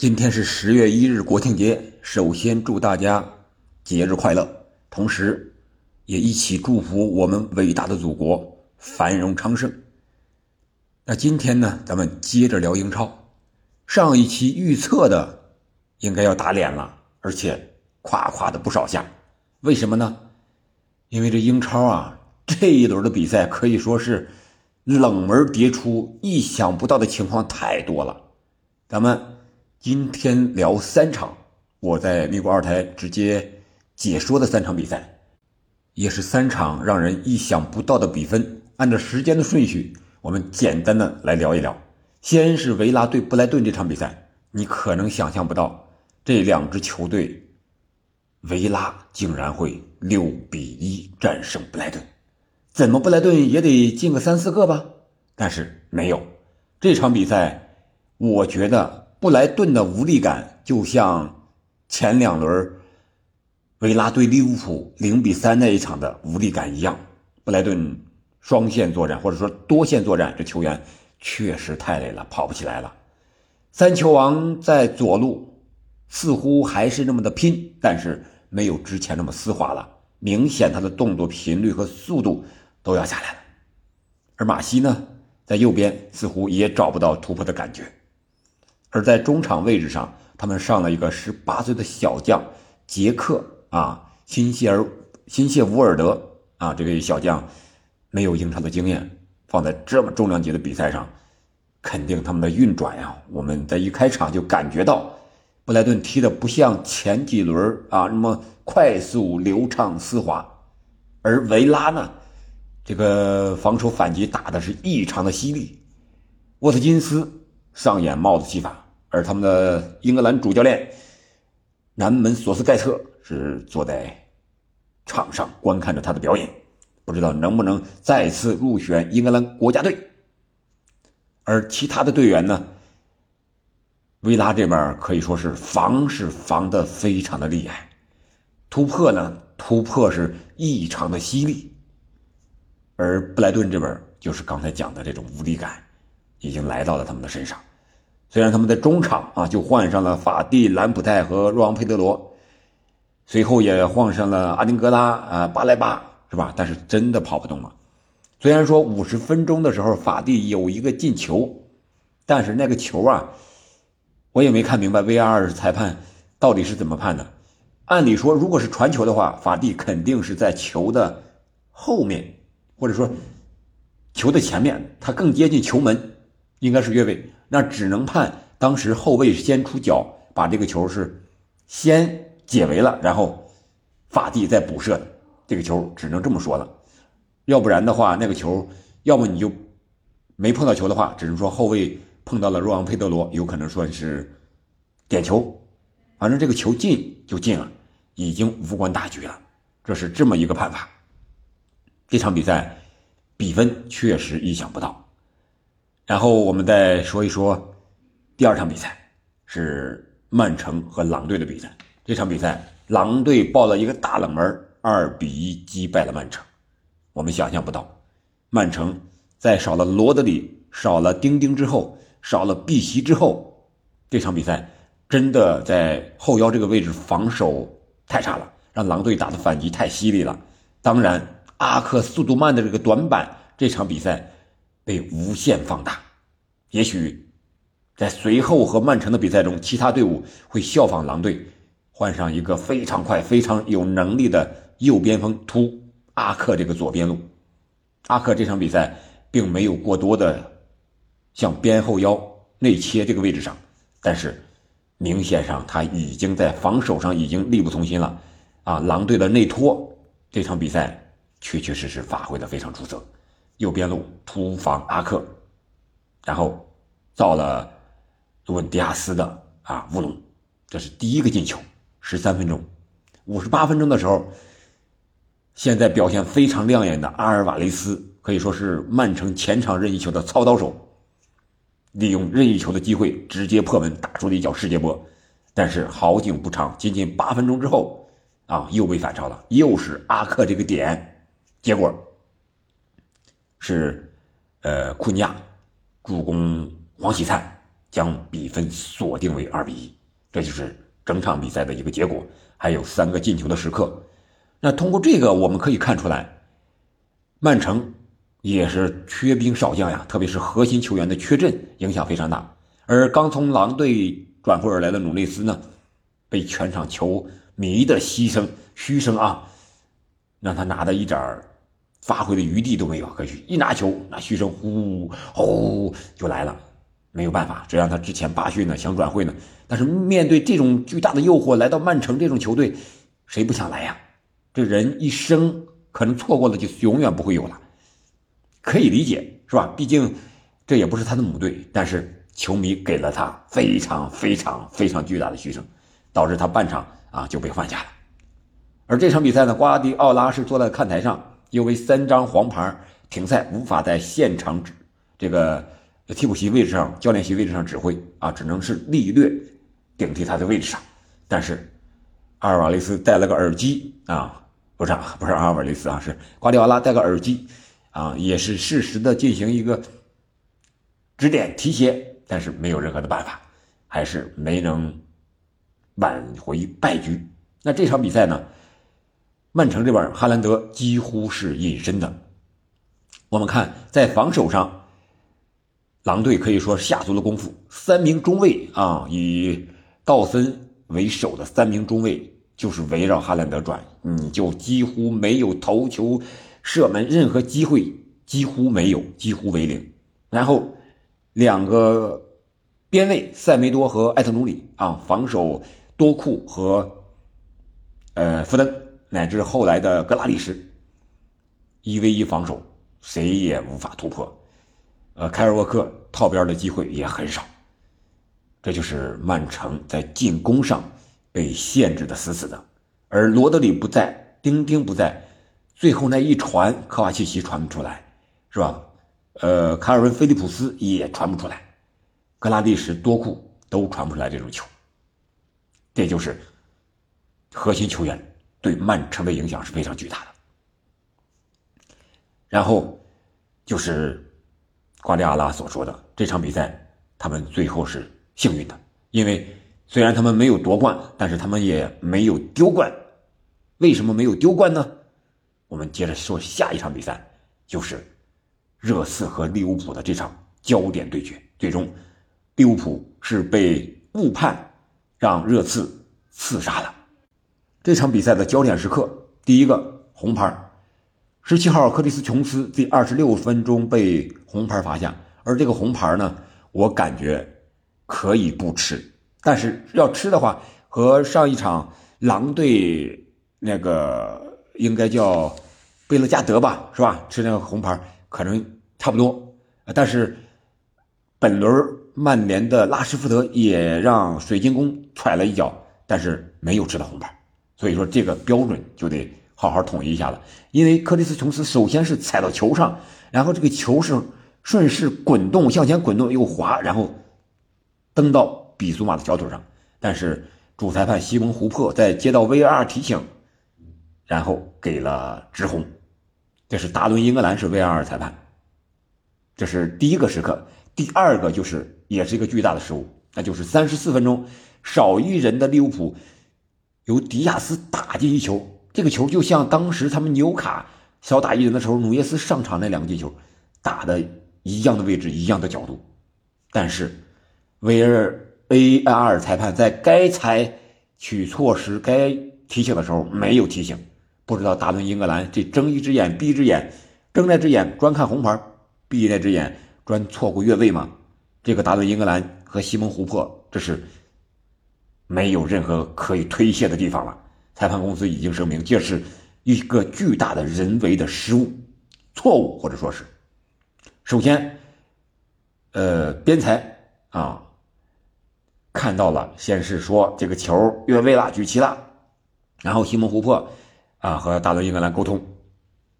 今天是十月一日，国庆节。首先祝大家节日快乐，同时也一起祝福我们伟大的祖国繁荣昌盛。那今天呢，咱们接着聊英超。上一期预测的应该要打脸了，而且夸夸的不少下。为什么呢？因为这英超啊，这一轮的比赛可以说是冷门迭出，意想不到的情况太多了。咱们。今天聊三场，我在咪咕二台直接解说的三场比赛，也是三场让人意想不到的比分。按照时间的顺序，我们简单的来聊一聊。先是维拉对布莱顿这场比赛，你可能想象不到这两支球队，维拉竟然会六比一战胜布莱顿，怎么布莱顿也得进个三四个吧？但是没有这场比赛，我觉得。布莱顿的无力感就像前两轮维拉对利物浦零比三那一场的无力感一样。布莱顿双线作战或者说多线作战，这球员确实太累了，跑不起来了。三球王在左路似乎还是那么的拼，但是没有之前那么丝滑了，明显他的动作频率和速度都要下来了。而马西呢，在右边似乎也找不到突破的感觉。而在中场位置上，他们上了一个十八岁的小将杰克啊，辛谢尔辛谢伍尔德啊，这个小将没有英超的经验，放在这么重量级的比赛上，肯定他们的运转呀。我们在一开场就感觉到，布莱顿踢的不像前几轮啊那么快速流畅丝滑，而维拉呢，这个防守反击打的是异常的犀利，沃特金斯。上演帽子戏法，而他们的英格兰主教练南门索斯盖特是坐在场上观看着他的表演，不知道能不能再次入选英格兰国家队。而其他的队员呢，维拉这边可以说是防是防的非常的厉害，突破呢突破是异常的犀利，而布莱顿这边就是刚才讲的这种无力感。已经来到了他们的身上，虽然他们在中场啊就换上了法蒂、兰普泰和若昂佩德罗，随后也换上了阿丁格拉啊、巴莱巴，是吧？但是真的跑不动了。虽然说五十分钟的时候法蒂有一个进球，但是那个球啊，我也没看明白 VR 裁判到底是怎么判的。按理说，如果是传球的话，法蒂肯定是在球的后面，或者说球的前面，他更接近球门。应该是越位，那只能判当时后卫先出脚，把这个球是先解围了，然后法蒂再补射的，这个球只能这么说了。要不然的话，那个球要么你就没碰到球的话，只能说后卫碰到了若昂佩德罗，有可能说是点球。反正这个球进就进了，已经无关大局了，这是这么一个判法。这场比赛比分确实意想不到。然后我们再说一说第二场比赛，是曼城和狼队的比赛。这场比赛，狼队爆了一个大冷门，二比一击败了曼城。我们想象不到，曼城在少了罗德里、少了丁丁之后，少了碧玺之后，这场比赛真的在后腰这个位置防守太差了，让狼队打的反击太犀利了。当然，阿克速度慢的这个短板，这场比赛。被无限放大，也许在随后和曼城的比赛中，其他队伍会效仿狼队，换上一个非常快、非常有能力的右边锋突阿克这个左边路。阿克这场比赛并没有过多的向边后腰内切这个位置上，但是明显上他已经在防守上已经力不从心了。啊，狼队的内托这场比赛确确实实发挥的非常出色。右边路突防阿克，然后造了鲁文迪亚斯的啊乌龙，这是第一个进球。十三分钟，五十八分钟的时候，现在表现非常亮眼的阿尔瓦雷斯可以说是曼城前场任意球的操刀手，利用任意球的机会直接破门，打出了一脚世界波。但是好景不长，仅仅八分钟之后啊又被反超了，又是阿克这个点，结果。是，呃，库尼亚助攻黄喜灿将比分锁定为二比一。这就是整场比赛的一个结果，还有三个进球的时刻。那通过这个，我们可以看出来，曼城也是缺兵少将呀，特别是核心球员的缺阵影响非常大。而刚从狼队转会而来的努内斯呢，被全场球迷的牺牲嘘声啊，让他拿的一点发挥的余地都没有。可是，一拿球，那嘘声呼呼就来了。没有办法，这让他之前罢训呢，想转会呢。但是面对这种巨大的诱惑，来到曼城这种球队，谁不想来呀？这人一生可能错过了就永远不会有了，可以理解是吧？毕竟这也不是他的母队，但是球迷给了他非常非常非常巨大的嘘声，导致他半场啊就被换下了。而这场比赛呢，瓜迪奥拉是坐在看台上，因为三张黄牌停赛，无法在现场指这个。替补席位置上，教练席位置上指挥啊，只能是利略顶替他的位置上。但是阿尔瓦雷斯戴了个耳机啊，不是不是阿尔瓦雷斯啊，是瓜迪奥拉戴个耳机啊，也是适时的进行一个指点提携，但是没有任何的办法，还是没能挽回败局。那这场比赛呢，曼城这边哈兰德几乎是隐身的。我们看在防守上。狼队可以说下足了功夫，三名中卫啊，以道森为首的三名中卫就是围绕哈兰德转，你就几乎没有头球、射门任何机会，几乎没有，几乎为零。然后两个边卫塞梅多和艾特努里啊，防守多库和呃福登乃至后来的格拉利什，一 v 一防守，谁也无法突破。呃，凯尔沃克套边的机会也很少，这就是曼城在进攻上被限制的死死的。而罗德里不在，丁丁不在，最后那一传，科瓦契奇传不出来，是吧？呃，卡尔文·菲利普斯也传不出来，格拉蒂什、多库都传不出来这种球。这就是核心球员对曼城的影响是非常巨大的。然后就是。瓜迪奥拉所说的这场比赛，他们最后是幸运的，因为虽然他们没有夺冠，但是他们也没有丢冠。为什么没有丢冠呢？我们接着说下一场比赛，就是热刺和利物浦的这场焦点对决。最终，利物浦是被误判，让热刺刺杀了。这场比赛的焦点时刻，第一个红牌。十七号，克里斯琼斯第二十六分钟被红牌罚下，而这个红牌呢，我感觉可以不吃，但是要吃的话，和上一场狼队那个应该叫贝勒加德吧，是吧？吃那个红牌可能差不多。但是本轮曼联的拉什福德也让水晶宫踹了一脚，但是没有吃到红牌，所以说这个标准就得。好好统一一下了，因为克里斯琼斯首先是踩到球上，然后这个球是顺势滚动向前滚动又滑，然后蹬到比苏马的小腿上。但是主裁判西蒙胡珀在接到 VAR 提醒，然后给了直红。这是达伦英格兰是 VAR 裁判，这是第一个时刻。第二个就是也是一个巨大的失误，那就是三十四分钟少一人的利物浦由迪亚斯打进一球。这个球就像当时他们纽卡小打一人的时候，努涅斯上场那两个进球，打的一样的位置，一样的角度，但是维尔 AR 裁判在该采取措施、该提醒的时候没有提醒，不知道达顿英格兰这睁一只眼闭一只眼，睁那只眼专看红牌，闭那只眼专错过越位吗？这个达顿英格兰和西蒙胡珀这是没有任何可以推卸的地方了。裁判公司已经声明，这是一个巨大的人为的失误、错误，或者说是，首先，呃，边裁啊看到了，先是说这个球越位了，举旗了，然后西蒙胡珀啊和大伦英格兰沟通，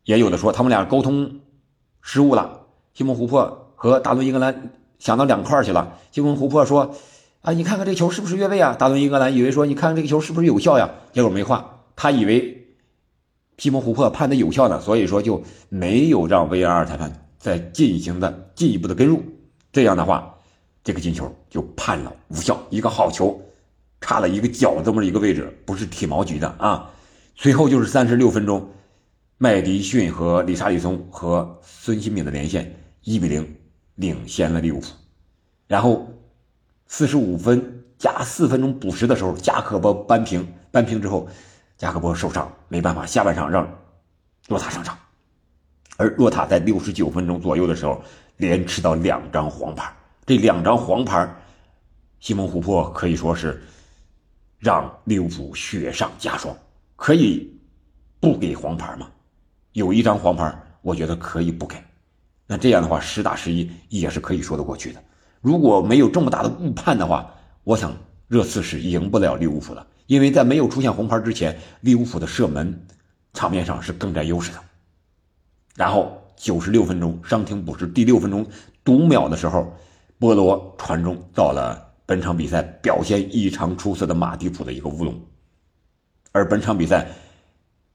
也有的说他们俩沟通失误了，西蒙胡珀和大伦英格兰想到两块去了，西蒙胡珀说。啊，你看看这个球是不是越位啊？达伦英格兰以为说，你看看这个球是不是有效呀？结果没换，他以为皮蒙·胡珀判的有效呢，所以说就没有让 VAR 裁判再进行的进一步的跟入。这样的话，这个进球就判了无效，一个好球，差了一个脚这么一个位置，不是体毛局的啊。随后就是三十六分钟，麦迪逊和理查利松和孙兴敏的连线，一比零领先了利物浦。然后四十五分加四分钟补时的时候，加克波扳平，扳平之后，加克波受伤没办法，下半场让洛塔上场，而洛塔在六十九分钟左右的时候连吃到两张黄牌。这两张黄牌，西蒙·琥珀可以说是让利物浦雪上加霜。可以不给黄牌吗？有一张黄牌，我觉得可以不给。那这样的话，实打实一也是可以说得过去的。如果没有这么大的误判的话，我想热刺是赢不了利物浦的，因为在没有出现红牌之前，利物浦的射门场面上是更占优势的。然后九十六分钟伤停补时第六分钟读秒的时候。波罗传中到了本场比赛表现异常出色的马蒂普的一个乌龙，而本场比赛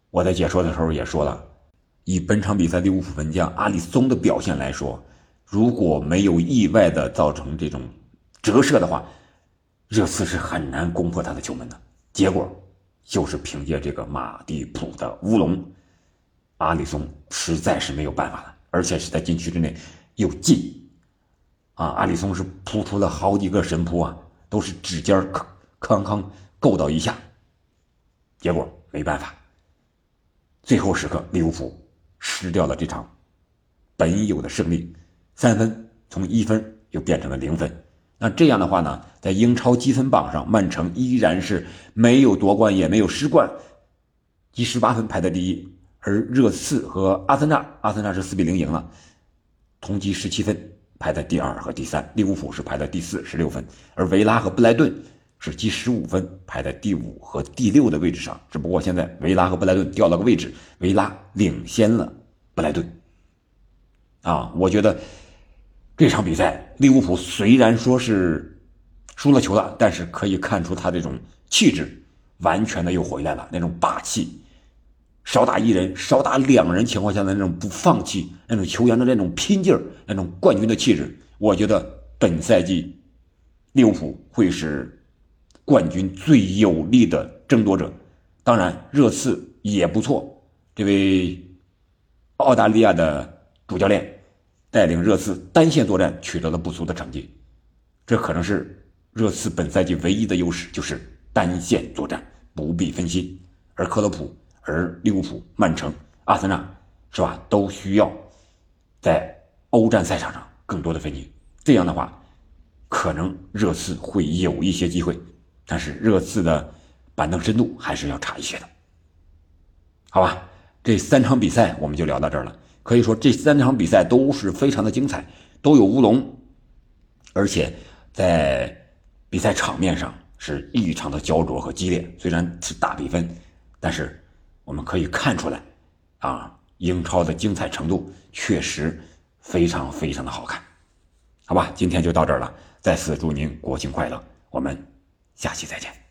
我在解说的时候也说了，以本场比赛利物浦门将阿里松的表现来说，如果没有意外的造成这种折射的话，热刺是很难攻破他的球门的。结果就是凭借这个马蒂普的乌龙，阿里松实在是没有办法了，而且是在禁区之内又进。啊，阿里松是扑出了好几个神扑啊，都是指尖吭吭吭够到一下，结果没办法，最后时刻利物浦失掉了这场本有的胜利，三分从一分又变成了零分。那这样的话呢，在英超积分榜上，曼城依然是没有夺冠也没有失冠，积十八分排在第一，而热刺和阿森纳，阿森纳是四比零赢了，同积十七分。排在第二和第三，利物浦是排在第四，十六分，而维拉和布莱顿是积十五分，排在第五和第六的位置上。只不过现在维拉和布莱顿掉了个位置，维拉领先了布莱顿。啊，我觉得这场比赛利物浦虽然说是输了球了，但是可以看出他这种气质完全的又回来了，那种霸气。少打一人，少打两人情况下的那种不放弃，那种球员的那种拼劲儿，那种冠军的气质，我觉得本赛季利物浦会是冠军最有力的争夺者。当然，热刺也不错。这位澳大利亚的主教练带领热刺单线作战取得了不俗的成绩，这可能是热刺本赛季唯一的优势，就是单线作战不必分心，而克洛普。而利物浦、曼城、阿森纳，是吧？都需要在欧战赛场上更多的分心。这样的话，可能热刺会有一些机会，但是热刺的板凳深度还是要差一些的。好吧，这三场比赛我们就聊到这儿了。可以说，这三场比赛都是非常的精彩，都有乌龙，而且在比赛场面上是异常的焦灼和激烈。虽然是大比分，但是。我们可以看出来，啊，英超的精彩程度确实非常非常的好看，好吧，今天就到这儿了。再次祝您国庆快乐，我们下期再见。